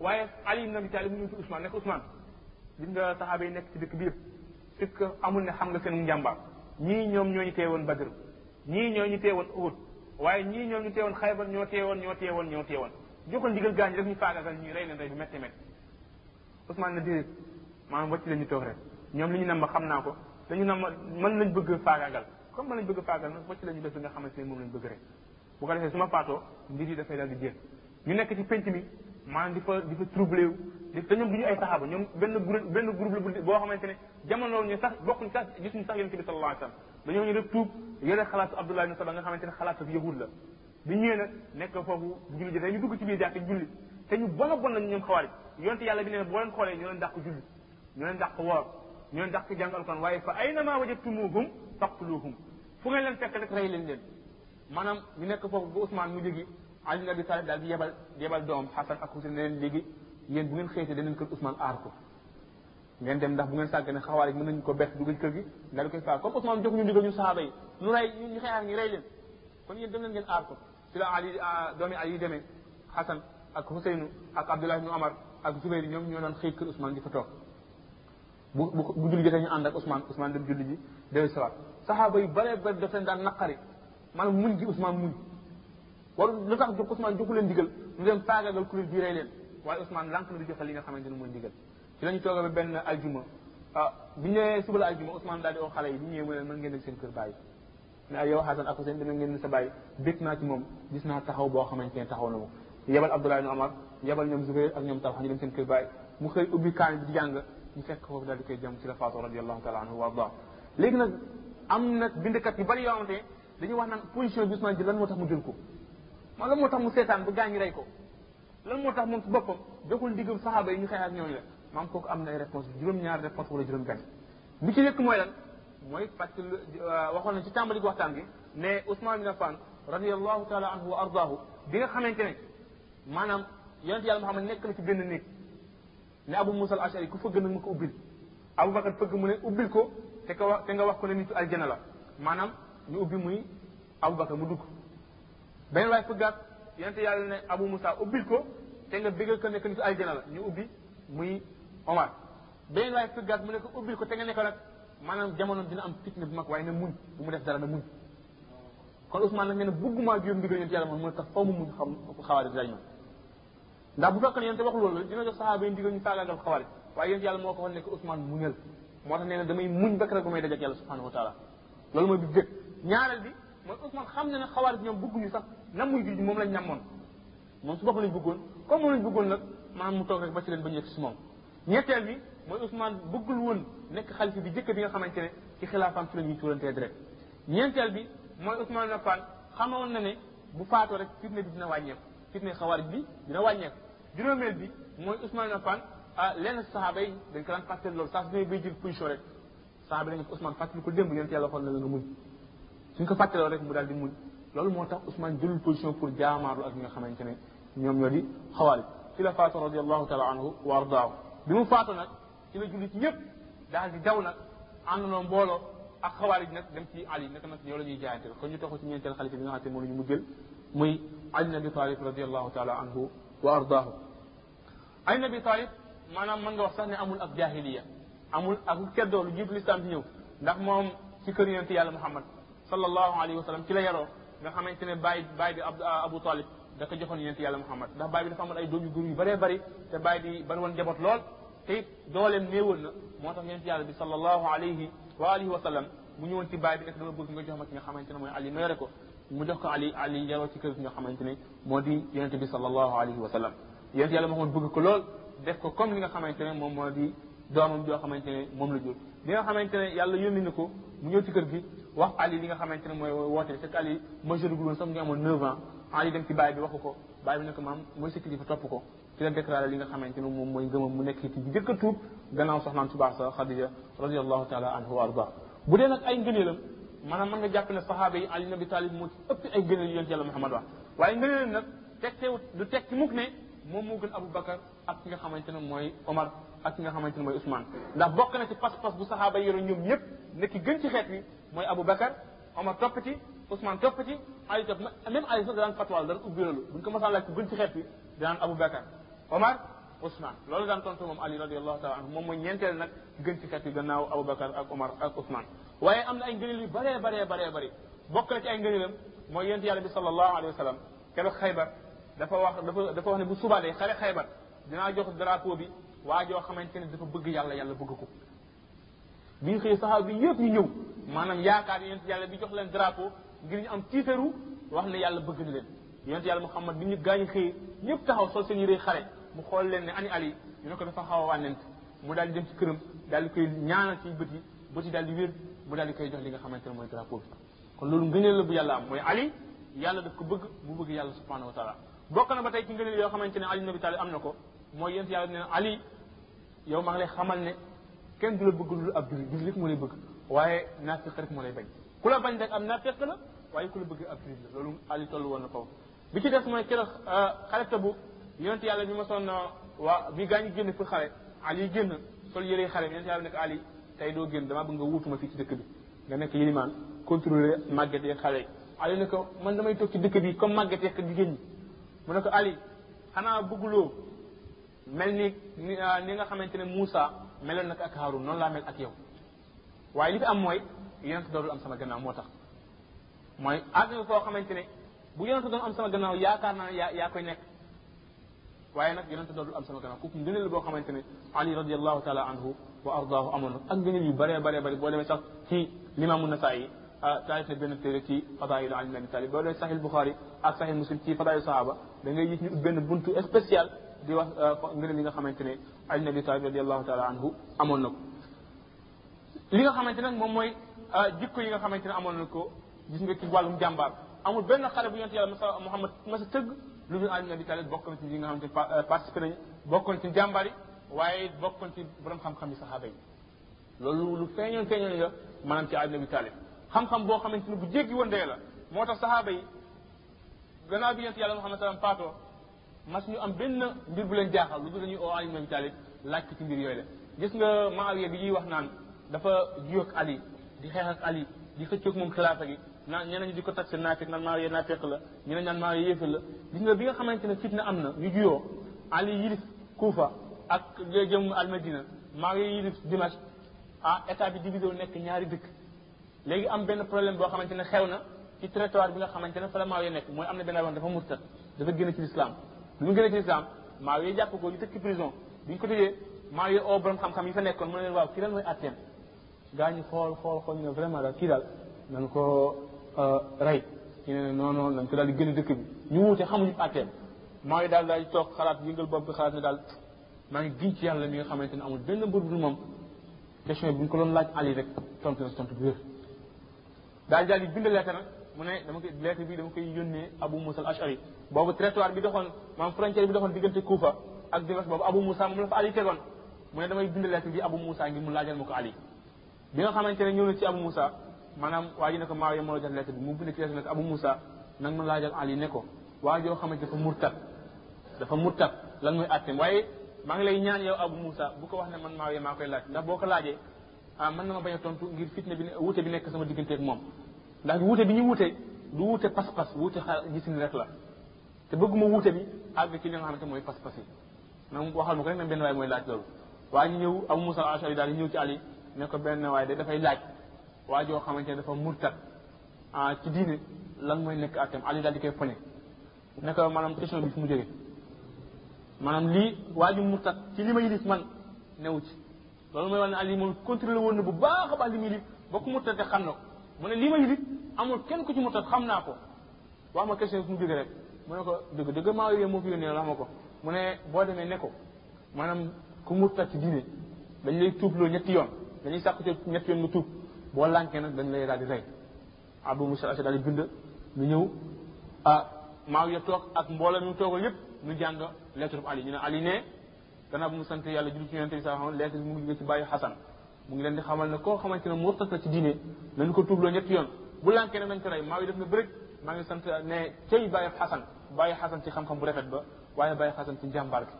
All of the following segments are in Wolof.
waaye Ali ibn Abi Talib mu ñëw ci Ousmane nekk Ousmane gis nga saxaaba yi nekk ci dëkk bi yëpp est-ce que amul ne xam nga seen njàmbaar ñii ñoom ñoo ñu teewoon Badr ñii ñoo ñu teewoon Uhud waaye ñii ñoo ñu teewoon Xaybar ñoo teewoon ñoo teewoon ñoo teewoon joxoon ndigal gaañ rek ñu faagagal ñuy rey leen rey bu métti métti Ousmane na déedéet maanaam wàcc leen ñu toog rek ñoom li ñu nam ma xam naa ko dañu nam ma man lañ bëgg faagagal comme man lañ bëgg faagagal nag wàcc leen ñu def li nga xamante ne moom lañ bëgg rek bu ko defee su ma faatoo mbir yi dafay daal di jeex ñu nekk ci penc mi maanaam di fa di fa troublé wu di te ñoom du ñu ay saxaaba ñoom benn groupe benn groupe la bu boo xamante ne jamono ñu sax bokkuñ sax gisuñu sax yonente bi sallallahu alayhi wasallam dañoo ñu rek tuub yore xalaatu Abdullah ibn Saba nga xamante ne xalaatu yahud la bi ñëwee nag nekk foofu bu julli jotee ñu dugg ci biir jàkk julli te ñu bon a bon lañu ñoom xawaari yonte yàlla bi ne boo leen xoolee ñu leen dàq julli ñu leen dàq woor ñu leen dàq jàng alquran waaye fa aynama wajadtumuhum faqtuluhum fu ngeen leen fekk rek rey leen leen maanaam ñu nekk foofu bu Ousmane mu jógi Ali ibn Abi Talib daal di yebal di yebal doom Xasan ak Xuseyn ne leen léegi yéen bu ngeen xëytee daneen kër Ousmane aar ko ngeen dem ndax bu ngeen sàgg ne xawaari mën nañu ko bett dugg ci kër gi daal di koy faar comme Ousmane jox ñu ndigal ñu saxaaba yi ñu rey ñu xeexaat ñu rey leen kon yéen dem leen ngeen aar ko ci la Ali doomi Ali yi demee Xasan ak Xuseynu ak Abdullah ibn Omar ak Zubayr ñoom ñoo doon xëy kër Ousmane di fa toog bu bu bu julli jotee ñu ànd ak Ousmane Ousmane dem julli ji dellu salaat saxaaba yu bare bare daf leen daan naqari maanaam muñ gi Ousmane muñ war lu tax jox Ousmane joxu leen digal ñu dem faagaagal kuréel bii rey leen waaye Ousmane lànk na di joxe li nga xamante ne mooy digal ci la ñu toogee ba benn aljuma ah bi ñu nee suba la aljuma Ousmane daal di oo xale yi bi ñëwee mu leen mën ngeen dem seen kër bàyyi ne ay yow Xasan ak Xuseyn dama ngeen sa bàyyi bég naa ci moom gis naa taxaw boo xamante ne taxaw na ma yebal Abdullah ibn Omar yebal ñoom Zubayr ak ñoom Talha ñu dem seen kër bàyyi mu xëy ubbi kaan bi di jàng ñu fekk foofu daal di koy jëm ci la faatu radiyallahu taala anhu wa arda léegi nag am na bindkat yu bari yoo xamante ne dañuy wax naan position bi Ousmane jël lan moo tax mu jël ko man lan moo tax mu seetaan ba gaañ rey ko lan moo tax moom ci boppam joxul ndigam saxaaba yi ñu xeex ak ñooñu la maam kooku am na ay réponse juróom-ñaar réponse wala juróom-benn bi ci njëkk mooy lan mooy fàttali waxoon na ci tàmbali waxtaan bi ne Ousmane bin Affan radiyallahu taala anhu wa ardaahu bi nga xamante ne maanaam yonent yàlla Muhammad nekk na ci benn néeg ne Abu Musa al Ashari ku fëgg nag ma ko ubbil Abu Bakar fëgg mu ne ubbil ko te ka wax te nga wax ko ne nitu aljana la maanaam ñu ubbi muy Abu Bakar mu dugg benn waaye fëggaat yonent yàlla ne Abu Musa ubbil ko te nga bégal ko nekk nitu aljana la ñu ubbi muy Omar beneen waaye fëggaat mu ne ko ubbil ko te nga ne ko nag maanaam jamono dina am fitna bu mag waaye na muñ bu mu def dara na muñ kon Ousmane nag nee na bëggumaa juum ndigal yonent yàlla moom mu ne tax faw mu muñ xam xawaari dina ñëw ndax bu fekkoon yonent wax loolu dina jox saxaaba yi ndigal ñu faagaagal xawaari waaye yonent yàlla moo ko waxoon ne ko Ousmane muñal moo tax nee na damay muñ ba keroog bu may dajeek yàlla subhanahu wa taala loolu mooy bi jëkk ñaareel bi mooy Ousmane xam na ne xawaari ñoom bëgguñu sax nam muy julli moom lañ namoon moom si bopp lañ bëggoon comme moom lañ bëggoon nag maanaam mu toog rek ba ci leen ba ñu yegg si moom ñetteel bi mooy Ousmane bëggul woon nekk xalifa bi jëkk bi nga xamante ne ci xilaafaam fi la ñuy tuurantee deret ñeenteel bi mooy Ousmane Affan xamoon na ne bu faatoo rek fitne bi dina wàññeeku fitne xawaarij bi dina wàññeeku juróomeel bi mooy Ousmane Affan ah lenn saxaaba yi dañ ko daan fàttali loolu saa su ne bay jël position rek saa bi dañu ko Ousmane fàttali ko démb yonent yàlla waxoon na la nga muñ suñ ko fàttaloo rek mu daal di muñ loolu moo tax Ousmane jëlul position pour jaamaarlu ak ñi nga xamante ne ñoom ñoo di xawaari ci la faatu radiallahu taala anhu wa ardaahu bi mu faatu nag ci la jullit ñëpp daal di daw nag àndandoo mbooloo ak xawaari ji nag dem ci Ali naka nag ñoo la ñuy jaayante kon ñu toxu ci ñeenteel xalifa bi nga xamante ne moom la ñu mujjël muy Ali nabi Talib radiallahu taala anhu wa ardaahu Ali ibn Abi Talib maanaam mën nga wax sax ne amul ak jaahiliya amul ak keddoo lu jiitu lislaam di ñëw ndax moom ci kër yonent yàlla Muhammad sallallahu alayhi wa sallam ci la yaroo nga xamante ne bàyyi bàyyi bi Abu Talib da ko joxoon yonent yàlla Muhammad ndax bàyyi bi dafa amoon ay doom yu góor yu bëree bëri te bàyyi bi bari woon njaboot lool te it dooleem néewoon na moo tax yonent yàlla bi sallallahu alayhi wa alihi wa sallam mu ñëwoon ci bàyyi bi nekk dama bëgg nga jox ma ki nga xamante ne mooy Ali ma yore ko mu jox ko ali ali yaroo ci kër gi nga xamante ne moo di yonente bi sallallahu alayhi wa sallam yonente yàlla Muhammad bëgg ko lool def ko comme li nga xamante ne moom moo di doomam joo xamante ne moom la jur li nga xamante ne yàlla yónni na ko mu ñëw ci kër gi wax ali li nga xamante ne mooy woote fekk ali majeur gu loon sax mu ngi amoon 9 ans ali dem ci baay bi waxu ko baay bi ne ko maam mooy sa kilifa topp ko ci la déclaré li nga xamante ne moom mooy ngëmam mu nekk ci njëkk a tuub gannaaw soxnaam su baax sa Xadija radiallahu taala anhu wa arda bu dee nag ay ngëneelam maanaam mën nga jàpp ne saxaaba yi Ali Nabi Talib moo ci ëpp ay ngëneel yonent yàlla Muhammad wax waaye ngëneelam nag tegteewut du tekki mukk ne moom moo gën Abu Bakar ak ki nga xamante ne mooy Omar ak ki nga xamante ne mooy Ousmane ndax bokk na ci pas-pas bu saxaaba yi yoroon ñoom ñëpp ne ki gën ci xeet wi mooy Abu Bakar Omar topp ci Ousmane topp ci Ali topp même Ali sax daan fatwaal daan ubbi loolu buñ ko masaan laaj ku gën ci xeet wi dinaan Abu Bakar Omar Ousmane loolu daan tontu moom Ali radiallahu taala anhu moom mooy ñeenteel nag gën ci kat yi gannaaw Abu Bakar ak Omar ak Ousmane waaye am na ay ngëneel yu baree baree baree bëri bokk na ci ay ngëneelam mooy yent yàlla bi sallallahu alayhi wa sallam keroog xaybar dafa wax dafa dafa wax ne bu subaa de xare xaybar dinaa jox drapeau bi waa joo xamante ne dafa bëgg yàlla yàlla bëgg ko bi ñu xëyee saxaaba bi yëpp ñu ñëw maanaam yaakaar yonent yàlla bi jox leen drapeau ngir ñu am tiitaru wax ne yàlla bëgg na leen yonent yàlla Muhammad bi ñu gaañu xëyee ñëpp taxaw sol seen yére xare mu xool leen ne ani Ali ñu ne ko dafa xaw a wànnent mu daal di dem ci këram daal di koy ñaanal ci bët yi bët yi daal di wér mu daal di koy jox li nga xamante ne mooy drapeau bi kon loolu ngëneel la bu yàlla am mooy Ali yàlla daf ko bëgg mu bëgg yàlla subhanahu wa taala bokk na ba tey ci ngëneel yoo xamante ne Ali nabi taala am na ko mooy yonent yàlla ne Ali yow maa ngi lay xamal ne kenn du la bëgg lu ab jullit jullit rek moo lay bëgg waaye naafiq rek moo lay bañ ku la bañ rek am naafiq la waaye ku la bëgg ab jullit la loolu Ali toll woon na foofu bi ci des mooy keroog xale tabu yonent yàlla bi ma sonn waa bi gaañu génn pour xale Ali génn sol yëre xale yonent yàlla nekk Ali tey doo génn damaa bëgg nga wuutuma fii ci dëkk bi nga nekk yilimaan contrôler màgget yeeg xale yi Ali ne ko man damay toog ci dëkk bi comme màgget yeeg jigéen ñi mu ne ko Ali xanaa bëgguloo mel ni ni ah, ni nga xamante ne Moussa meloon nag ak Haroun noonu laa mel ak yow waaye li fi am mooy yonent dootul am sama gannaaw moo tax mooy àgg nga koo xamante ne bu yonent doon am sama gannaaw yaakaar naa yaa yaa koy nekk waaye nag yonent dootul am sama gannaaw kooku ngëneel boo xamante ne Ali radiallahu taala anhu wa ardaahu amoon na ak ngëneel yu bëree bëree bëri boo demee sax ci limaamu Nasaa'i ah taalif na benn téere ci fadaailu Ali ibn Abi Talib boo demee Sahih Bukhari ak Sahih Muslim ci fadaailu sahaba da ngay gis ñu ut benn buntu spécial di wax ngëneel yi nga xamante ne Ali ibn Abi Talib radiyallahu taala anhu amoon na ko li nga xamante nag moom mooy jikko yi nga xamante ne amoon na ko gis nga ci wàllum jàmbaar amul benn xale bu yonent yàlla masa Muhammad masa tëgg lu dul Ali ibn Abi Talib bokkoon ci ñi nga xamante ne participé nañu bokkoon ci jàmbaar yi waaye bokkoon ci borom xam-xam yi saxaaba yi loolu lu feeñoon feeñoon la maanaam ci Ali ibn Abi Talib xam-xam boo xamante ne bu jéggi woon dee la moo tax saxaaba yi gannaaw bi yent yàlla Muhammad sallam faatoo mas ñu am benn mbir bu leen jaaxal lu dul dañuy oo Ali ibn Abi Talib laaj ko ci mbir yooyu la gis nga Maawiya bi ñuy wax naan dafa juyoo ak Ali di xeex ak Ali di xëccoog moom xilaafa gi naan ñeneen ñi di ko taxe naafeq naan Maawiya naafeq la ñeneen ñaan Maawiya yéefal la gis nga bi nga xamante ne fitna am na ñu juyoo Ali yilif Kuufa ak jëm Almadina Maawiya yilif Dimash ah état bi divisé wu nekk ñaari dëkk léegi am benn problème boo xamante ne xew na ci territoire bi nga xamante ne fa la Maawiya nekk mooy am na benn waay dafa murtat dafa génn ci lislaam bi mu génn ci lislaam Maawiya jàpp ko ñu tëj ci prison bi ñu ko tëjee Maawiya oo borom xam-xam yi fa nekkoon mu ne leen waaw kii lan mooy atteem gaa ñu xool xool xool ñu ne vraiment daal kii daal nañ ko rey ñu ne non non nañ ko daal di génn dëkk bi ñu wuute xamuñu atteem Maawiya daal daal di toog xalaat yëngal bopp bi xalaat ne daal maa ngi giñ ci yàlla mi nga xamante ne amul benn mbir bu dul moom question bi ñu ko doon laaj Ali rek tontu na tontu bu wér daal daal di bind lettre nag mu ne dama koy lettre bi dama koy yónnee Abu Moussa al Ashari boobu territoire bi doxoon maanaam frontière bi doxoon diggante Kufa ak Dimash boobu Abu Moussa moom la fa Ali tegoon mu ne damay bind lettre bi Abu Moussa ngir mu laajal ma ko Ali bi nga xamante ne ñëw na ci Abu Moussa maanaam waa ji ne ko Maawiya moo la jox lettre bi mu bind ci lettre bi ne ko Abu Moussa nag ma laajal Ali ne ko waa joo xamante dafa murtat dafa murtat lan mooy àtteem waaye maa ngi lay ñaan yow Abu Moussa bu ko wax ne man Maawiya maa koy laaj ndax boo ko laajee ah mën na ma bañ a tontu ngir fitna bi ne wuute bi nekk sama digganteeg moom ndax wuute bi ñu wuute du wuute pas-pas wuute xaal gis ni rek la te bëgguma wuute bi àgg ci li nga xamante mooy pas-pas yi man waxal ma ko rek ne benn waay mooy laaj loolu waa ñu ñëw Abu Moussa al-Ashari daal di ñëw ci Ali ne ko benn waay de dafay laaj waa joo xamante ne dafa murtat ah ci diine lan mooy nekk àtteem Ali daal di koy poñe ne ko maanaam question bi fu mu jógee maanaam lii waa ji murtat ci li ma yilif man newu ci loolu mooy wax ne Ali moom contrôlé woon na bu baax a baax li mu yilif ba ku murtate xam na ko mu ne lii ma yilif amul kenn ku ci murtat xam naa ko wax ma question fu mu jóge rek mu ne ko dëgg dëgg maa yooyu moo fi yónnee wax ma ko mu ne boo demee ne ko maanaam ku murtat ci diine dañ lay tuubloo ñetti yoon dañuy sàkku ci ñetti yoon nga tuub boo lànkee nag dañ lay daal di rey abu musa asi daal di bind ñu ñëw ah maaw ya toog ak mbooloo mi mu toogal yépp ñu jàng lettre bu ali ñu ne ali ne gannaaw bu mu sant yàlla julli ci yonente bi sallallahu alayhi wasallam lettre bi mu ngi jóge ci bàyyi xasan mu ngi leen di xamal ne koo xamante ne murtat la ci diine nañu ko tuubloo ñetti yoon bu lànkee ne nañ ko rey maa ngi def na bërëg maa ngi sant ne cey bàyyi xasan bàyyi xasan ci xam-xam bu rafet ba waaye bàyyi xasan ci njàmbaar gi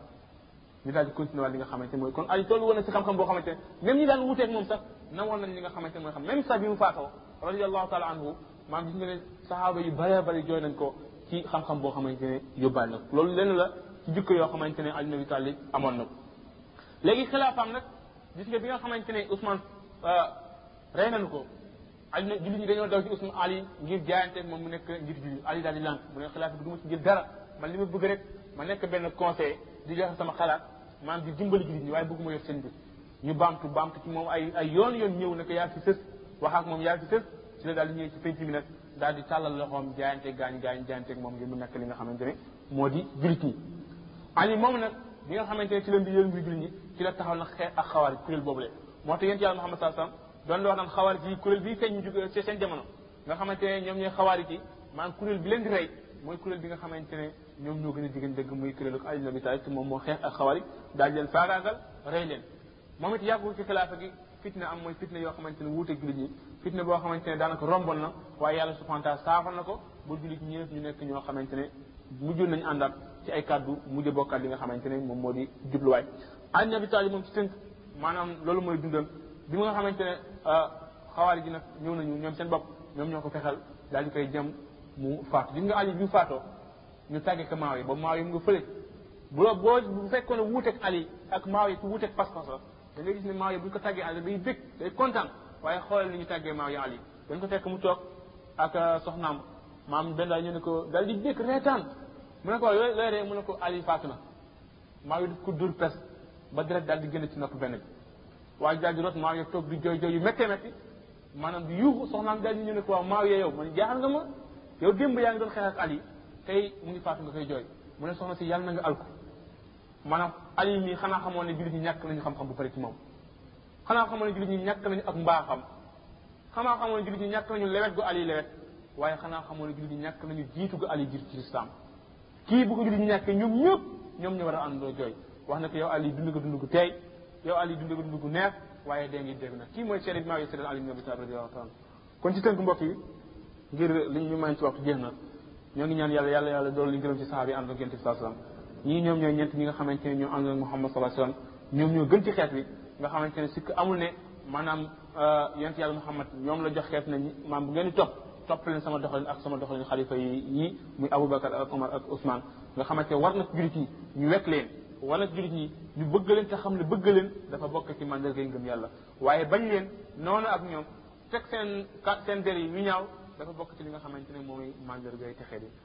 ñu daal di continuer waat li nga xamante mooy kon ay toll woon na ci xam-xam boo xamante ne même ñi daan wuteeg moom sax na woon nañ li nga xamante mooy xam même sax bi mu faatoo radiallahu taala anhu maam gis nga ne saxaaba yu bëree bëri jooy nañ ko ci xam-xam boo xamante ne yóbbaale na ko loolu lenn la ci jikko yoo xamante ne Ali Abi Talib amoon na ko léegi xilaafaam nag gis nga bi nga xamante ne Ousmane rey nañu ko Ali na jullit ñi dañoo daw ci Ousmane Ali ngir jaayante moom mu nekk ngir jullit Ali daal di lànk mu ne xilaafa bi du ma ci jël dara man li ma bëgg rek ma nekk benn conseil di joxe sama xalaat maanaam di dimbali jullit ñi waaye bëgguma yor seen bi ñu bamtu bamtu ci moom ay ay yoon yoon ñëw ne ko yaa fi sës wax ak moom yaa fi sës ci la daal di ñëw ci penc mi nag daal di tàllal loxoom jaayante gaañ gaañ jaayante ak moom ngir mu nekk li nga xamante ne moo di jullit ñi ali moom nag bi nga xamante ne ci leen di yëngu jullit ñi ci la taxaw nag xeex ak xawaar kuréel boobu le moo tax yéen yàlla Muhammad sallallahu alayhi wasallam doon la wax naan xawaar yi kuréel bii feeñ ñu jóge ci seen jamono nga xamante ne ñoom ñooy xawaar yi maanaam kuréel bi leen di rey mooy kuréel bi nga xamante ne ñoom ñoo gën a jigéen dëgg muy kuréelu Ali ibn Abi Talib te moom moo xeex ak xawaari daal leen faagaagal rey leen moom it yàggul ci xilaafa gi fitna am mooy fitna yoo xamante ne wuute jullit ñi fitna boo xamante ne daanaka romboon na waaye yàlla subhanahu wa taala saafal na ko ba jullit ñi ñu nekk ñoo xamante ne mujjoon nañu àndaat ci ay kàddu mujj bokkaat li nga xamante ne moom moo di jubluwaay Ali ibn Abi Talib moom ci tënk maanaam loolu mooy dundam bi nga xamante ne xawaari ji nag ñëw nañu ñoom seen bopp ñoom ñoo ko fexal daal di koy jëm mu faatu gis nga ali bi mu faatoo ñu tàgge ko maaw yi ba maaw yi mu nga fële bu la boo bu fekkoon ne wuuteeg ali ak maaw yi ku wuuteeg pas-pas la da ngay gis ne maaw yi bu ñu ko tàggee ali day bég day kontaan waaye xoolal li ñu tàggee maaw yi ali dañ ko fekk mu toog ak soxnaam maam benn daal ñu ne ko daal di bég reetaan mu ne ko looy looy ree mu ne ko ali faatu na maaw yi daf ko dur pes ba deret daal di génn ci nopp benn bi waaye daal di rot maaw yi toog di jooy jooy yu méttee métti maanaam di yuuxu soxnaam daal ñu ne ko waaw Maawiya yow man jaaxal nga ma yow démb yaa ngi doon xeex ak Ali tey mu ngi faatu nga koy jooy mu ne soxna si yàlla na nga alku maanaam Ali mii xanaa xamoon ne jullit ñi ñàkk nañu xam-xam bu bëri ci moom xanaa xamoon ne jullit ñi ñàkk nañu ak mbaaxam xanaa xamoon ne jullit ñi ñàkk nañu lewet gu Ali lewet waaye xanaa xamoon ne jullit ñi ñàkk nañu jiitu gu Ali jiitu ci lislaam kii bu ko jullit ñi ñàkk ñoom ñëpp ñoom ñu war a àndoo jooy wax na ko yow Ali dund nga dund gu teey yow Ali dund nga dund gu neex waaye dee ngi dégg na kii mooy Cheikh Maodo Seydina Ali ibn Abi Talib radiyallahu taala kon ci tënk mbokk yi ngir li ñu mën ci waxtu jeex na ñoo ngi ñaan yàlla yàlla yàlla dool li gërëm ci saxaaba yi ànd ak yonent bi sallallahu alayhi wasallam ñii ñoom ñooy ñeent ñi nga xamante ne ñoo ànd ak Muhammad sallallahu alayhi wasallam ñoom ñoo gën ci xeet bi nga xamante ne sikk amul ne maanaam yonent yàlla Muhammad ñoom la jox xeet nañu maam bu ngeen di topp topp leen sama doxalin ak sama doxalin xalifa yi yi muy Aboubacar ak Omar ak Ousmane nga xamante ne war na ci jullit ñi ñu wekk leen war na ci jullit ñi ñu bëgg leen te xam ne bëgg leen dafa bokk ci mandarga yi ngëm yàlla waaye bañ leen noonu ak ñoom teg seen seen der yi ñu ñaaw dafa bokk ci li nga xamante ne mooy mandarga yi texee di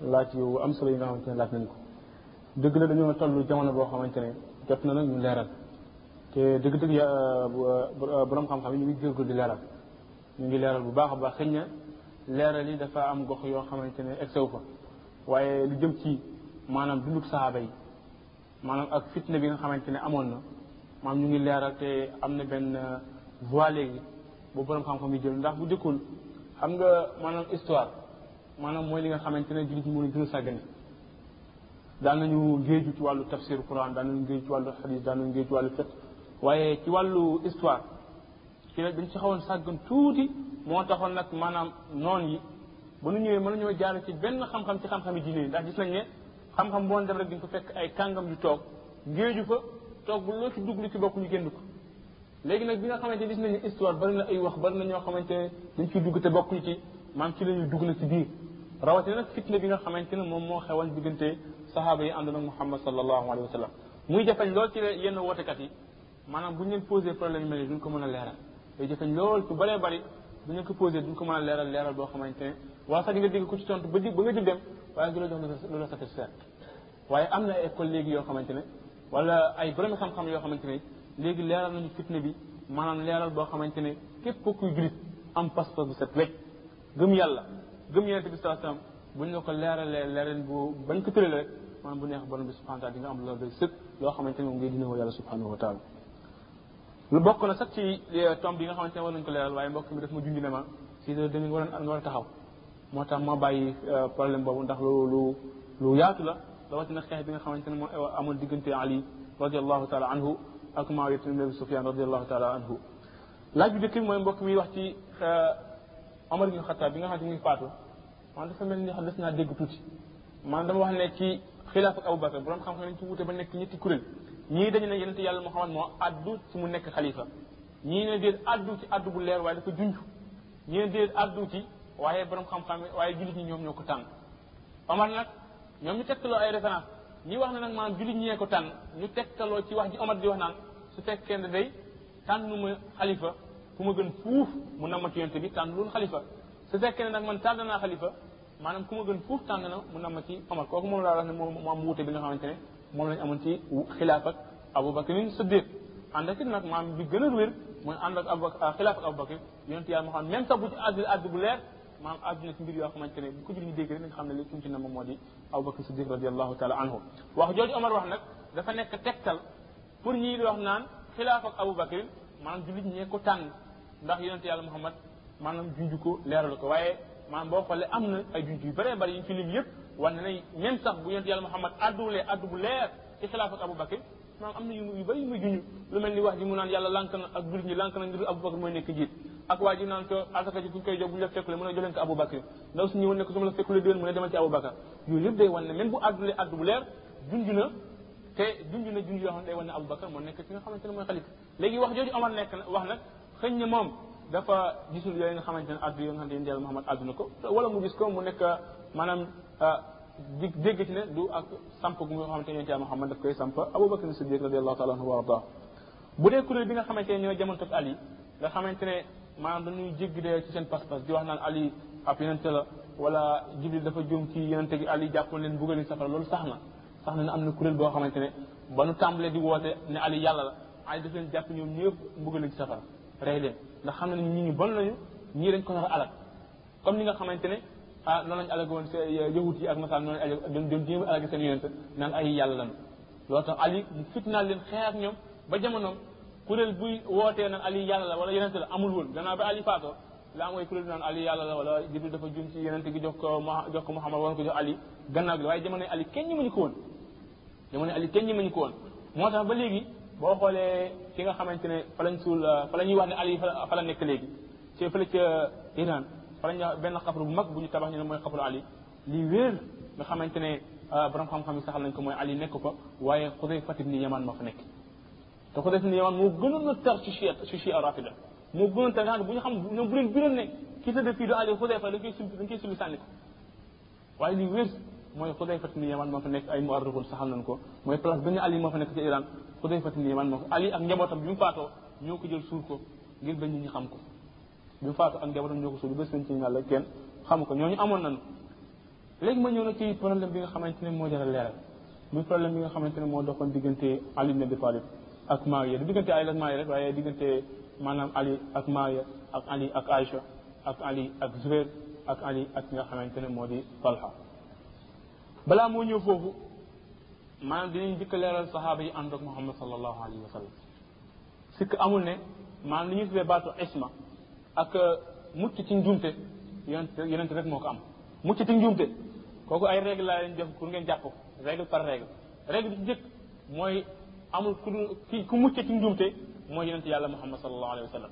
laaj yu am solo yi nga xamante ne laaj nañ ko dëgg la dañoo toll jamono boo xamante ne jot na nag ñu leeral te dëgg-dëgg ya borom xam-xam yi ñu ngi góorgóorlu di leeral ñu ngi leeral bu baax a baax xëy na leeral yi dafa am gox yoo xamante ne egsew fa waaye lu jëm ci maanaam dundug saxaaba yi maanaam ak fitna bi nga xamante ne amoon na maam ñu ngi leeral te am na benn voie léegi bu borom xam-xam yi jël ndax bu jëkkoon xam nga maanaam histoire maanaam mooy li nga xamante ne jullit ñi moo leen gën a sàggane daan nañu géeju ci wàllu tafsir quran daan nañu géeju ci wàllu xadis daan nañu géeju ci wàllu fiqh waaye ci wàllu histoire ci la dañ ci xawoon sàggan tuuti moo taxoon nag maanaam noon yi ba nu ñëwee mën nañoo jaar ci benn xam-xam ci xam-xam yi diine yi ndax gis nañ ne xam-xam boo dem rek di nga ko fekk ay kàngam yu toog géeju fa toog bu loo ci dugg lu ci bokk ñu génn ko léegi nag bi nga xamante gis nañu histoire bari na ay wax bari na ñoo xamante ne dañ ciy dugg te bokkuñu ci maam ci la ñuy dugg na ci biir rawatina nag fitna bi nga xamante ne moom moo xewoon diggante sahaaba yi àndoon ak Muhammad sallallahu alayhi wa sallam muy jafeñ lool ci yenn wootekat yi maanaam bu ñu leen posé problème yu mel ni duñ ko mën a leeral day jafeñ lool su bëree bëri bu ñu leen ko posé duñ ko mën a leeral leeral boo xamante ne waa sax di nga dégg ku ci tontu ba di ba nga jël dem waaye du la jox lu la satisfaire waaye am na école léegi yoo xamante ne wala ay borom xam-xam yoo xamante ne léegi leeral nañu fitna bi maanaam leeral boo xamante ne képp kuy julit am pas-pas bu set wecc gëm yàlla gëm yonent bi saa salaam bu ñu la ko leeralee leereen bu bañ ko tëralee rek maanaam bu neex borom bi subhanahu wa taala di nga am loolu doy sëkk loo xamante ne moom ngay dina woo yàlla subhanahu wa taala lu bokk na sax ci tomb yi nga xamante ne war nañu ko leeral waaye mbokk mi daf ma junj ne ma si da nga war a taxaw moo tax ma bàyyi problème boobu ndax lu lu lu yaatu la rawatina xeex bi nga xamante ne moo amoon diggante Ali radiallahu taala anhu ak Muawiya ibn Abi Sufyan radiallahu taala anhu laaj bi dëkk bi mooy mbokk mi wax ci Omar ibn Xattaab bi nga xam ne mu ngi faatu man dafa mel ni xam des naa dégg tuuti man dama wax ne ci xilaaf ak Abubakar borom xam-xam nañ ci wuute ba nekk ñetti kuréel ñii dañu ne yonente yàlla Muhammad moo addu ci mu nekk xalifa ñii ne déet addu ci addu bu leer waaye dafa junj ñu ne déet addu ci waaye borom xam-xam yi waaye jullit ñi ñoom ñoo ko tànn Omar nag ñoom ñu tegtaloo ay référence ñi wax ne nag maanaam jullit ñee ko tànn ñu tegtaloo ci wax ji Omar di wax naan su fekkee ne day tànnuma xalifa ku ma gën fuuf mu namma ci yonte bi tànn loolu xalifa su fekkee ne nag man tànn naa xalifa maanaam ku ma gën fuuf tànn na mu namma ci Omar kooku moom laa wax ne moom moo am wuute bi nga xamante ne moom lañ amoon ci xilaaf ak Abubakar Siddiq ànd ak it nag maam bi gën a wér mooy ànd ak Abubakar xilaaf ak Abubakar yonent yàlla moo xam même sax bu ci àgg àgg bu leer maanaam àgg na ci mbir yoo xamante ne bu ko jël ñu dégg rek nañ xam ne li ki mu ci ne moom moo di Abubakar Siddiq radiallahu taala anhu wax jooju Omar wax nag dafa nekk tegtal pour ñii di wax naan xilaaf ak Abubakar maanaam jullit ñee ko tànn ndax yonent yàlla Muhammad maanaam junj ko leeral ko waaye maanaam boo xoolee am na ay junj yu bëree bëri yu ñu ci lim yëpp wane nañ même sax bu yonent yàlla Muhammad adduwulee addu bu leer ci xilaaf ak Abubakar maam am na yu yu bëri yu muy junj lu mel ni wax ji mu naan yàlla lànk na ak jullit ñi lànk nañ lu dul Abubakar mooy nekk jiit ak waa ji naan ko asaka ji bu ñu koy jox bu ñu la fekkule mu ne joleen ko Abubakar ndaw si ñëwoon ne ko su ma la fekkule déwén mu ne demal ci Abubakar yooyu yëpp day wan ne même bu àddulee àddu bu leer junj na te junj na junj yoo xam ne day wan ne Abubakar moo nekk ki nga xamante ne mooy xalifa léegi wax jooju Omar nekk na wax nag xëñ ne moom dafa gisul yooyu nga xamante ne addu yoo nga xam ne yéen Muhammad àdduna ko wala mu gis ko mu nekk maanaam di dégg ci ne du ak samp gu nga xamante ne yonent yàlla Muhammad daf koy samp Abubakar Siddiq radiyallahu taala anhu wa arda bu dee kuréel bi nga xamante ne ñoo jamono ak Ali nga xamante ne maanaam dañuy jéggi dee ci seen pas-pas di wax naan Ali ab yonente la wala Jibril dafa juum ci yonente gi Ali jàpp leen buggali safara loolu sax na sax na ne am na kuréel boo xamante ne ba nu tàmbalee di woote ne Ali yàlla la Ali daf leen jàpp ñoom ñëpp mbugal leen ci safara rey leen ndax xam ne ñi ñu bon lañu ñii dañ ko nar a alal comme ni nga xamante ne ah noonu lañu alage woon yahut yi ak nasaan noonu lañu alage doon doon jéem a alage seen yonent naan ay yàlla lan loolu tax ali mu fitnaal leen xeex ak ñoom ba jamonoom kuréel buy wootee naan ali yàlla la wala yonent la amul woon gannaaw ba ali faatoo laa mooy kuréel naan ali yàlla la wala jibril dafa jum ci yonent gi jox ko jox ko muhammad woon ko jox ali gannaaw gi waaye jamonoy ali kenn ñu mënu ko woon li mu ne alif kenn ñemeñu ko woon moo tax ba léegi boo xoolee fi nga xamante ne fa lañ suul fa la ñuy wax ne alif fa la nekk léegi ci fële ca Iran fa lañ wax benn xabru bu mag bu ñu tabax ñu ne mooy xabru ali li wéer nga xamante ne borom xam-xam yi saxal nañ ko mooy ali nekk fa waaye Xudayfa ibn Yaman moo fa nekk te Xudayfa ibn Yaman moo gënoon a tar ci chia ci chia rafida moo gënoon a tar nga xam ne bu ñu xam ñoom bu leen biroon ne ki tëdd fii du ali Xudayfa dañ koy sul dañ koy sulli sànni ko waaye li wér mooy Xudayfat ibn Yaman moo fa nekk ay muarrixun saxal nañ ko mooy place ba ñu Ali moo fa nekk ci Iran Xudayfat ibn Yaman moo ko Ali ak njabootam bi mu faatoo ñoo ko jël suur ko ngir ba nit ñi xam ko bi mu faatoo ak njabootam ñoo ko suur bi bés nañ ci yàlla kenn xam ko ñooñu amoon nañu léegi ma ñëw na ci problème bi nga xamante ne moo jar a leeral muy problème bi nga xamante ne moo doxoon diggante Ali ibn Abi Talib ak Maawiya du diggante Ali ak Maawiya rek waaye diggante maanaam Ali ak Maawiya ak Ali ak Aïcha ak ali ak zubair ak ali ak nga xamante ne moo di talha balaa moo ñëw foofu maanaam dinañ jëkk leeral saxaaba yi ànd ak muhammad sallallahu alayhi wa sallam sikk amul ne maanaam li ñu tuddee baatu isma ak mucc ci njuumte yonent yonent rek moo ko am mucc ci njuumte kooku ay règle laa leen jox pour ngeen jàpp ko règle par règle règle bi ci jëkk mooy amul ku dul ki ku mucc ci njuumte mooy yonent yàlla muhammad sallallahu alayhi wa sallam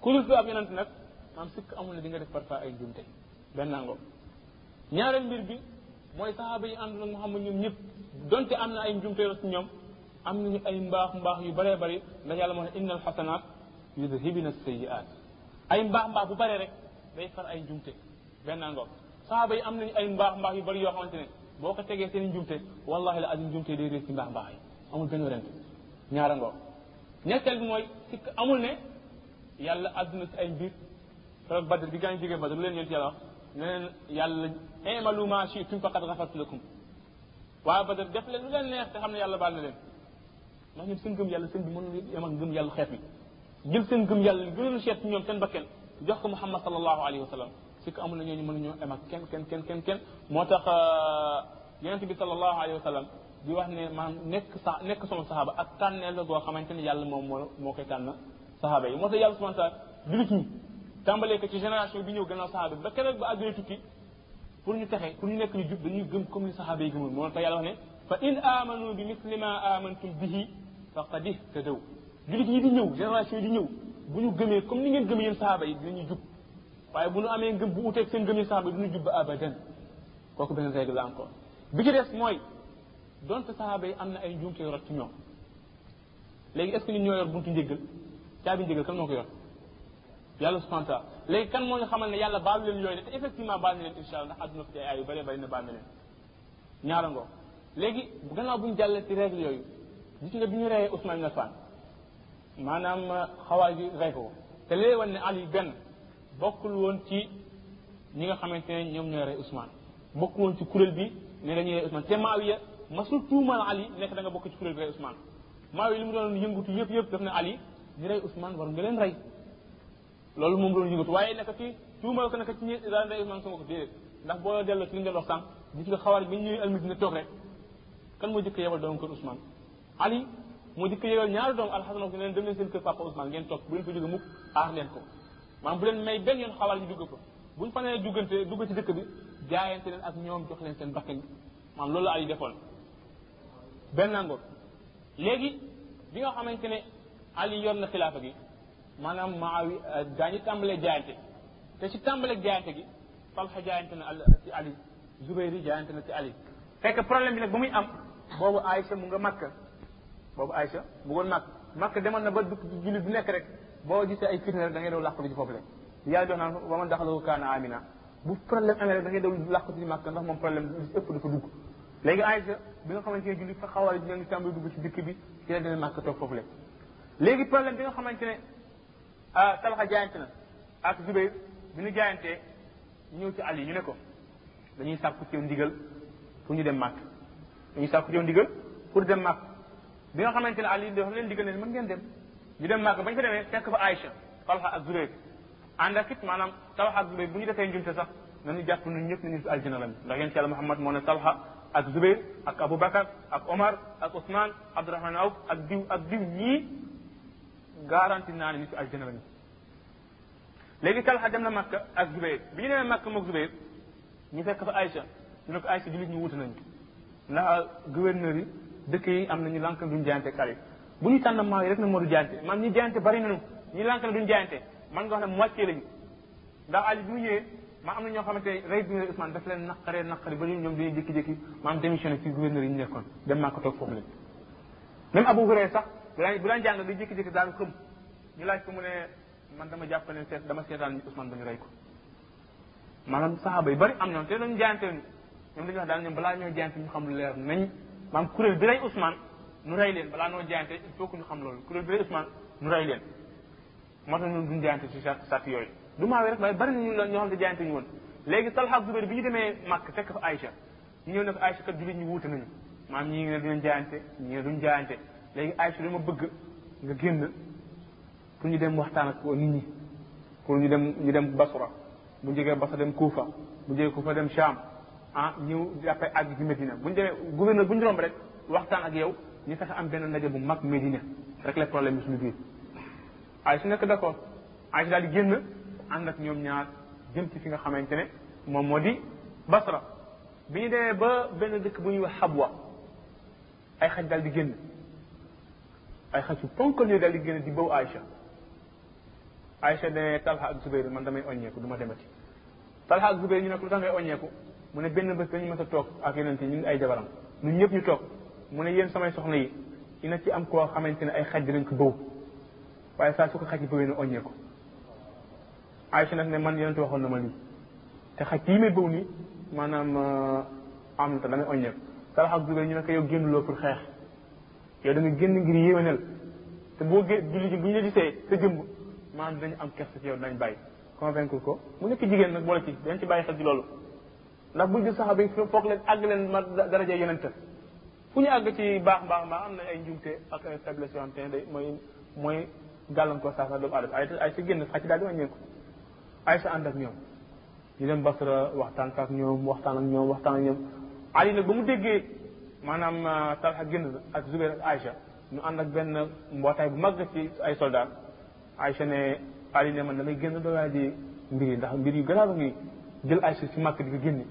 ku dul ab yonent nag maam sikk amul ne di nga def parfois ay njuumte benn ngoog ñaareel mbir bi mooy saxaaba yi ànd nag Muhammad ñoom ñëpp donte am na ay njuumte yoo ci ñoom am nañu ay mbaax mbaax yu bëree bëri ndax yàlla moo ne innal xasanaat yudhibina sayyi'aat ay mbaax mbaax bu bëree rek day far ay njuumte benn ngoog saxaaba yi am nañu ay mbaax mbaax yu bëri yoo xamante ne boo ko tegee seen i njuumte wallahi la azim njuumte day réer ci mbaax mbaax yi amul benn werante ñaara ngoog ñetteel bi mooy sikk amul ne yàlla àdduna ci ay mbir keroog badr bi gaañ jógee badr lu leen yonent yàlla wax ne leen yàlla imalu ma shi'tum faqad ghafartu lakum waa badr def leen lu leen neex te xam ne yàlla baal na leen ndax ñun seen gëm yàlla seen bi mënul yem ak gëm yàlla xeet bi jël seen gëm yàlla li gënoon seet ci ñoom seen bakken jox ko muhammad sallallahu alayhi wa sallam si ko amul na ñooñu mënuñoo em ak kenn kenn kenn kenn kenn moo tax yonent bi sallallahu alayhi wa sallam di wax ne maam nekk sa nekk sama saxaaba ak tànneel la goo xamante ni yàlla moom moo moo koy tànn saxaaba yi moo tax yàlla subhanahu wa taala jullit ñi tàmbalee ko ci génération bi ñëw gannaaw saxaaba bi ba keroog ba àdduna tukki pour ñu texe pour ñu nekk ñu jub dañuy gëm comme ni saxaaba yi gëmoon moo tax yàlla wax ne fa in amanu bi misli ma amantum bihi faqad ihtadaw jullit ñi di ñëw génération yi di ñëw bu ñu gëmee comme ni ngeen gëmee yéen saxaaba yi dinañu jub waaye bu ñu amee ngëm bu uteeg seen gëm yéen saxaaba yi duñu jub ba abadan kooku beneen règle la encore bi ci des mooy donte sahaaba yi am na ay njuumte yu rot ci ñoom léegi est ce que ñun ñoo yor buntu njëggal caabi njëggal kan moo ko yor yàlla subhanahu wa taala léegi kan moo ñu xamal ne yàlla baal leen yooyu te effectivement baal na leen incha allah ndax àdduna ko ci ay ay yu bëree bëri na baal na leen ñaara ngoo léegi gannaaw bu ñu jàllee ci règle yooyu gis nga bi ñu reyee Ousmane Nafan maanaam xawaay bi rey ko te léegi wan ne Ali benn bokkul woon ci ñi nga xamante ne ñoom ñooy rey Ousmane bokkul woon ci kuréel bi ne dañuy rey Ousmane te Maawiya masul tuumal Ali nekk da nga bokk ci kuréel bi rey Ousmane Maawiya li mu doon yëngutu yëpp yëpp daf ne Ali ñi rey Ousmane war nga leen rey loolu moom doon yëngatu waaye nekk ci tuumal ko nekk ci ñi daan rey Ousmane Sonko ko déedéet ndax boo delloo ci li nga doon wax sànq gis nga xawaar bi ñuy almidina toog rek kan moo jëkk yebal doon ko Ousmane ali moo dikk yeyal ñaari doom alxasan ak leen dem leen seen kër papa Ousmane ngeen toog bu leen fa jóge mukk aar leen ko maanaam bu leen may benn yoon xawal ñu dugg fa buñ fa nee duggante dugg ci dëkk bi jaayante leen ak ñoom jox leen seen bakkan maanaam loolu la ali defoon benn ngoog léegi bi nga xamante ne ali yor na xilaafa gi maanaam maawi gaa ñi tàmbalee jaayante te ci tàmbaleeg jaayante gi Talha jaayante na al ci Ali Zubayri jaayante na ci Ali fekk problème bi nag ba muy am boobu Aïcha mu nga Makka boobu Aïcha mu ngoon Makka Makka demoon na ba du jullit bu nekk rek boo gisee ay fitna rek da ngay daw làqatu ci foofu rek yàlla doon naan wa man daxalahu kaana amina bu problème amee rek da ngay daw làqatu ci Makka ndax moom problème bi ëpp dafa dugg léegi Aïcha bi nga xamante ne jullit fa xawaari dinañ tàmbali dugg ci dëkk bi ci la demee Makka toog foofu rek léegi problème bi nga xamante ne ah Talxa jaayante na ak Zubayr bi ñu jaayantee ñëw ci Ali ñu ne ko dañuy sàkku ci yow ndigal pour ñu dem màkk dañuy sàkku ci yow ndigal pour dem màkk bi nga xamante ne Ali dafa leen digal ne mën ngeen dem ñu dem màkk bañ fa demee fekk fa Aïcha Talxa ak Zubayr ànd ak it maanaam Talxa ak Zubayr bu ñu defee njumte sax nañu jàpp ñun ñëpp nañu fi aljana lañu ndax yéen ci yàlla Muhammad moo ne Talxa ak Zubayr ak Aboubacar ak Omar ak Ousmane Abdourahmane Awf ak diw ak diw ñii garanti naa ne nitu aljana lañu léegi Talha dem na Makka ak Zubayr bi ñu demee Makka moog Zubayr ñu fekk fa Aïcha ñu ne ko Aïcha jullit ñu wuute nañu ndax gouverneur yi dëkk yi am nañu lànk duñ jaayante ak xale bu ñu tànn maa yi rek na moo du jaayante man ñi jaayante bari nañu ñi lànk na duñ jaayante man nga wax ne moitié lañu ndax Ali bi mu ñëwee ma am na ñoo xamante ne rey bi Ousmane daf leen naqaree naqari ba ñoom dañuy jékki-jékki maam démissionné ci gouverneur yi ñu nekkoon dem Makka toog foofu lañ même Abu Hurayra sax bu daan bu daan jàng di jékki-jékki daan xëm ñu laaj ko mu ne man dama jàpp ne seet dama seetaan ñu Ousmane ba ñu rey ko maanaam saxaaba yu bari am ñoom te dañu jaayante ñu ñoom dañuy wax daal ñoom balaa ñoo jaayante ñu xam lu leer nañ maanaam kuréel bi rey Ousmane nu rey leen balaa noo jaayante il faut que ñu xam loolu kuréel bi rey Ousmane nu rey leen moo tax ñun duñ jaayante ci sart sart yooyu du maawee rek waaye bari na ñu la ñoo xam ne jaayante ñu woon léegi Talha ak Zubayr bi ñu demee Màkk fekk fa Aïcha ñu ñëw ne ko Aïcha kat jullit ñi wuute nañu maam ñii ne dinañ jaayante ñii ne duñ jaayante léegi Aïcha dama bëgg nga génn pour ñu dem waxtaan ak nit ñi pour ñu dem ñu dem Basra bu jógee Basra dem Kuufa bu jógee Kuufa dem Sham ah ñëw après àgg ci Medina bu ñu demee gouverneur bu ñu romb rek waxtaan ak yow ñu fexe am benn ndaje bu mag Medina rek les problèmes suñu biir Aïcha nekk d'accord Aysa daal di génn ànd ak ñoom ñaar jëm ci fi nga xamante ne moom moo di Basra bi ñu demee ba benn dëkk bu ñuy wax Habwa ay xaj daal di génn ay xaj yu ponkal yooyu daal di génn di bëw Aysa Aysa ne Talha ak Zubayr man damay oññeeku du ma demati Talha ak Zubayr ñu ne ko lu tax ngay oññeeku mu ne benn bés dañu mës a toog ak yonent yi ñun ay jabaram ñun ñëpp ñu toog mu ne yéen samay soxna yi ina ci am koo xamante ne ay xaj dinañ ko bëw waaye saa su ko xaj yi bëwee na oññee ko Aïcha nag ne man yonent waxoon na ma lii te xaj yi may bëw nii maanaam am na te damay oññee ko Talha ak Zubayr ñu ne ko yow génnuloo pour xeex yow da nga génn ngir yéwénal te boo gé julli ji bu ñu la gisee sa jëmb maanaam dinañ am kersa ci yow dinañ bàyyi convaincre ko mu nekk jigéen nag boole ci dañ ci bàyyi xel ci loolu ndax buy gis saxaaba yi foog leen àgg leen ma daraja yonent fu ñu àgg ci baax mbaax mbaax am na ay njumte ak ay faiblesse yoo xam te ne day mooy mooy gàllankoor saa saa doomu aadama ay ay sa génn xaj daal di wàññeeku ay sa ànd ak ñoom ñu dem Basra waxtaan ak ñoom waxtaan ak ñoom waxtaan ak ñoom Ali nag ba mu déggee maanaam Talha génn na ak Zubair ak Aïcha ñu ànd ak benn mbootaay bu mag ci ay soldat Aïcha ne Ali ne man damay génn doo waaye di mbir yi ndax mbir yu garaaw ngi jël Aïcha ci màkk di ko génne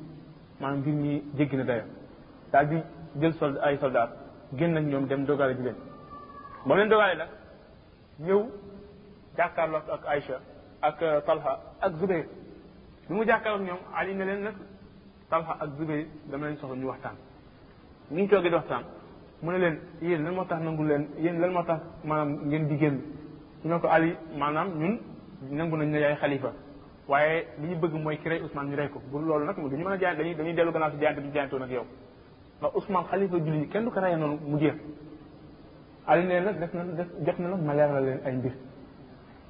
maanaam mbir mi jéggi na dayo daal di jël sold ay soldat génn ak ñoom dem dogaale ji leen ba mu leen dogaale nag ñëw jàkkaarloo ak Aïcha ak Talha ak Zubayr bi mu jàkkaarloo ak ñoom Ali ne leen nag Talha ak Zubayr dama leen soxla ñu waxtaan ñu ngi toogee di waxtaan mu ne leen yéen lan moo tax nangu leen yéen lan moo tax maanaam ngeen di génn ñu ne ko Ali maanaam ñun nangu nañ ne yaay xalifa waaye li ñu bëgg mooy ki rey Ousmane ñu rey ko bu loolu nag du ñu mën a jaay dañuy dañuy dellu gannaaw si jaayante bi jaayantoo nag yow ndax Ousmane xalifa julli kenn du ko reyee noonu mu jeex Ali ne nag def na def def na nag ma leeral leen ay mbir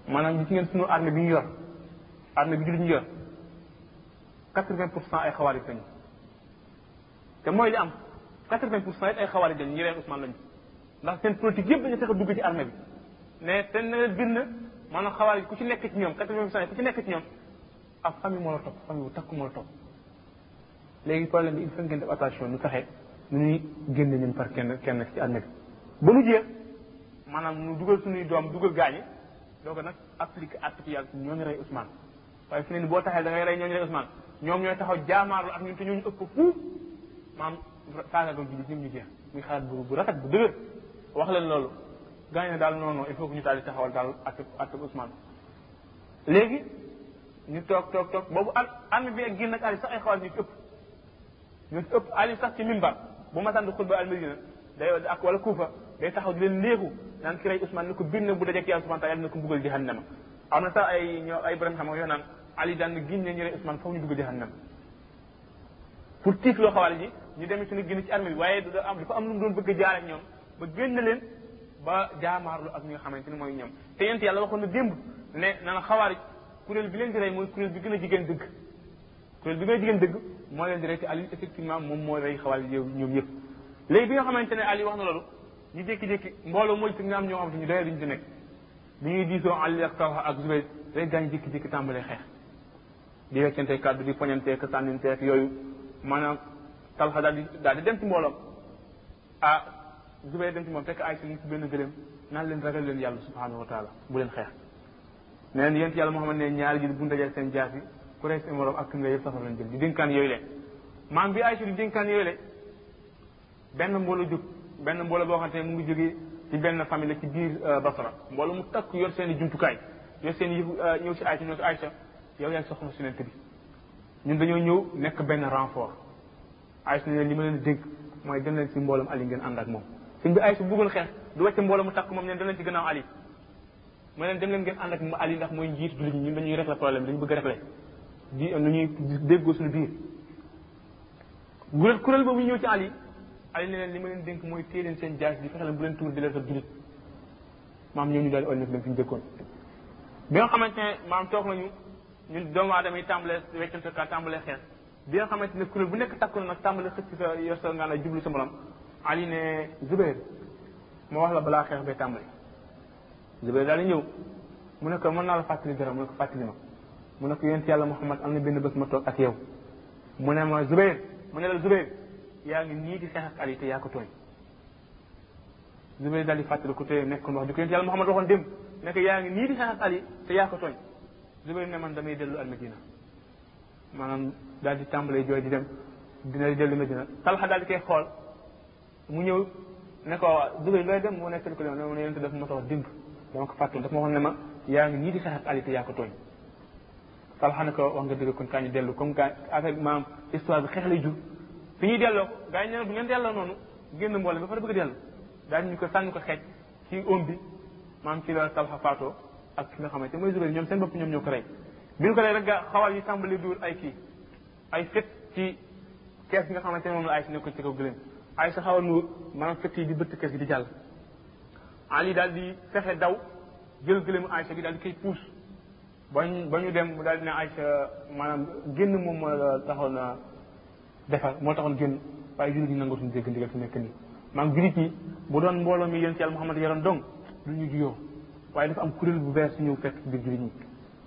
maanaam gis ngeen sunu armée bi ñu yor armée bi julli ñu yor quatre-vingt pour cent ay xawaarij lañu te mooy li am quatre vingt pour cent it ay xawaari dañ ñi reen Ousmane lañu ndax seen politique yëpp dañu fexe a dugg ci armée bi mais te ne bir na maanaam xawaar yi ku ci nekk ci ñoom quatre vingt pour cent yi ku ci nekk ci ñoom ak famille moo la topp famille bu takku moo la topp léegi problème bi il faut ngeen def attention ñu fexe nu ñuy génne ñun par kenn kenn ci armée bi ba mu jeex maanaam nu dugal suñuy doom dugal gaañi doo ko nag appliqué article yàlla ñoo ngi rey Ousmane waaye fi ne ni boo taxee da ngay rey ñooñu rey Ousmane ñoom ñooy taxaw jaamaarlu ak ñun te ñooñu ëpp fuuf maam faagaagal jullit ñëpp ñu jeex muy xalaat bu bu rafet bu dëgër wax leen loolu gaañ ne daal non non il faut que ñu daal di taxawal daal at at Ousmane léegi ñu toog toog toog boobu al arme bi ak génn ak ali sax ay xawaar ñu ëpp ñu ëpp ali sax ci mimbar bu ma sant xutba al madina day ak wala kuufa day taxaw di leen léexu naan ki rey Ousmane ni ko bir na bu dajeeg yàlla subhanahu wa taala yàlla na ko mbugal jahannama am na sax ay ñoo ay borom xam nga yoo naan ali daan na giñ ne ñu rey Ousmane foofu ñu dugg jahannama pour tiit loo xawaale ji ñu demee suñu génn ci armée bi waaye da am dafa am lu mu doon bëgg a jaar ak ñoom ba génn leen ba jaamaarlu ak ñi nga xamante ni mooy ñoom te yent yàlla waxoon na démb ne naan xawaarij kuréel bi leen di rey mooy kuréel bi gën a jigéen dëgg kuréel bi ngay jigéen dëgg moo leen di rey te Aliou effectivement moom moo rey xawaari yow ñoom ñëpp léegi bi nga xamante ne Aliou wax na loolu ñu jékki-jékki mbooloo mooy ci nga am ñoo xam te ñu doyee duñu ci nekk bi ñuy diisoo Aliou ak Talha ak Zubayr rek gaañ jékki-jékki tàmbalee xeex di weccante kàddu di poñanteek sànninteek yooyu maanaam Talha daal di daal di dem ci mbooloom ah Zubayr dem ci moom fekk ay si ci benn gëléem naan leen ragal leen yàlla subhanahu wa taala bu leen xeex nee na yonent yàlla Muhammad ne ñaari jur bu ndajee seen jaasi ku rey seen morom ak ki nga yëpp safar lañ jël di dénkaan yooyu le maam bi Aysa di dénkaan yooyu le benn mbooloo jóg benn mbooloo boo xamante ne mu ngi jógee ci benn famille la ci biir Basra mbooloo mu takk yor seen i jumtukaay yor seen yëfu ñëw si Aysa ñëw si Aysa yow yaay soxna si nent bi ñun dañoo ñëw nekk benn renfort Aysa ne leen li ma leen dénk mooy dem leen si mbooloom Ali ngeen ànd ak moom sëñ bi Aysa bëggoon xeex du wàcc mbooloo mu takk moom ñeen dem leen ci gannaaw Ali ma leen dem leen ngeen ànd ak ma Ali ndax mooy njiitu jullit ñi ñun dañuy régler problème dañu bëgg a régler di nu ñuy déggoo suñu biir kuréel kuréel boobu ñëw ci Ali Ali ne leen li ma leen dénk mooy téye leen seen jaas di fexe leen bu leen tuur di leen sa jullit maam ñoo ñu daal di ëllëg leen fi ñu dëkkoon bi nga xamante ne maam toog nañu ñun doomu aadama yi tàmbalee weccante ka tàmbalee xeex bi nga xamante ne kuréel bu nekk takku na nag tàmbali xëcc sa yor sa ngaana jublu sa morom Ali ne Zubair ma wax la balaa xeex bee tàmbali Zubair daal di ñëw mu ne ko mën naa la fàttali dara mu ne ko fàttali ma mu ne ko yonent yàlla Muhammad am na benn bés ma toog ak yow mu ne ma Zubair mu ne la Zubair yaa ngi nii di xeex ak Ali te yaa ko tooñ Zubair daal di fàttali ku te nekkoon wax di ko yonent yàlla Muhammad waxoon démb ne ko yaa ngi nii di xeex ak Ali te yaa ko tooñ Zubair ne man damay dellu al Madina maanaam daal di tàmbalee jooy di dem dina di dellu Medina Talha daal di koy xool mu ñëw ne ko Zubayr looy dem mu nekk ko dem mu ne yonent daf ma sox dimb dama ko fàttul daf ma waxoon ne ma yaa ngi nii di xeex ak Ali te yaa ko tooñ Talha ne ko wax nga dëgg kon kaa ñu dellu comme gaa affaire bi maanaam histoire bi xeex lay jur fi ñuy delloo ko gaa yi ne bu ngeen delloo noonu génn mboole ba pare bëgg a dellu daal ñu ko sànni ko xeej ci um bi maam ci la talxa faatoo ak ki nga xamante mooy Zubayr ñoom seen bopp ñoom ñoo ko rey bi ñu ko rey rek ga xawaar yi tàmbali duur ay kii ay fët ci kees bi nga xamante ne moom la Aysa nekkoon ci kaw gëléem Aysa xaw a nuur maanaam fët yi di bëtt kees gi di jàll Ali daal di fexe daw jël gëléemu Aysa gi daal di koy puus ba ñu ba ñu dem mu daal di ne Aïcha maanaam génn moom moo la taxoon a defar moo taxoon génn waaye jullit ñi nangatuñu dégg ndigal fi nekk nii maanaam jullit ñi bu doon mbooloo mi yéen ci yàlla Muhammad yaram dong du ñu juyoo waaye dafa am kuréel bu bees su ñëw fekk biir jullit ñi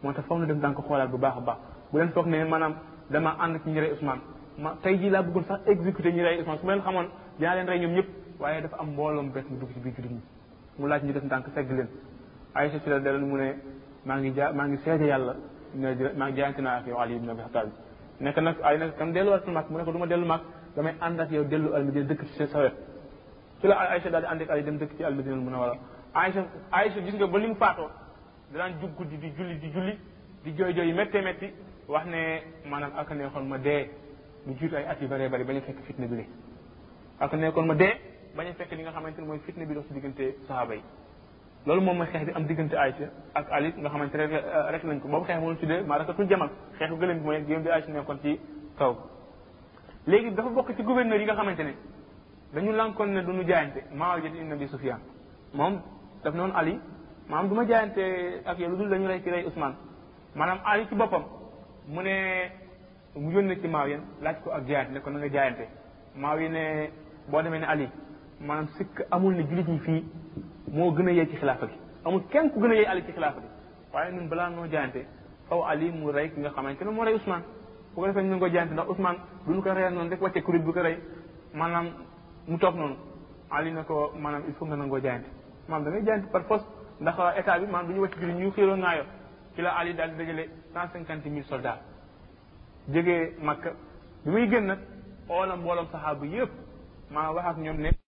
moo tax foog na dem daan ko xoolaat bu baax a baax bu leen foog ne maanaam dama ànd ci ñi rey Ousmane ma tey jii laa bëggoon sax exécuté ñi rey Ousmane su ma leen xamoon dinaa leen rey ñoom ñëpp waaye dafa am mbooloom bees mu dugg ci biir jullit ñi mu laaj ñu def ndànk segg leen Aïcha ci la delal mu ne maa ngi ja maa ngi seede yàlla ne maa ngi jaayante naa ak yow Ali ibn Abi Talib nekk nag ay nag kam delluwaat mag mu ne ko du ma dellu mag damay ànd ak yow dellu almadina dëkk ci sa wet ci la Aïcha daal di ànd ak Ali dem dëkk ci almadina mun a war a Aïcha Aïcha gis nga ba li mu faatoo danaan jug guddi di julli di julli di jooy jooy yi méttee métti wax ne maanaam ak neexoon ma dee lu jiitu ay at yu bëree bëri bañ a fekk fitna bi ak ne kon ma dee bañ a fekk li nga xamante ne mooy fitna bi dox si diggante sahaaba yi loolu moom mooy xeex bi am diggante Aïcha ak Ali nga xamante rek rek lañ ko boobu xeex moom tuddee maa rakatul jamal xeexu gëlëm bi mooy gém bi Aïcha nekkoon ci kaw léegi dafa bokk ci gouverneur yi nga xamante ne dañu lankoon ne duñu jaayante Muawiya ibn Abi Sufyan moom daf noonu Ali maanaam du ma jaayante ak yow lu dul dañu rey ci rey Ousmane maanaam Ali ci boppam mu ne mu yónnee ci maaw yéen laaj ko ak jaayante ne ko na nga jaayante maaw yi ne boo demee ne ali maanaam sikk amul ne jullit ñi fii moo gën a yee ci xilaafa gi amul kenn ku gën a yee ali ci xilaafa gi waaye ñun balaa noo jaayante faw ali mu rey ki nga xamante ne moo rey Ousmane bu ko defee ñu ngi ko jaayante ndax Ousmane duñu ko reyal noonu rek wàcce kuréel bu ko rey maanaam mu toog noonu ali ne ko maanaam il faut nga nangoo jaayante maanaam da ngay jaayante par force ndax état bi maanaam du ñu wàcc jullit ñu xiiroo ngaayoo ci la ali daal di dajale cent cinquante mille soldats jógee Makka bi muy génn nag oolam mbooloom saxaaba yëpp maa wax ak ñoom ne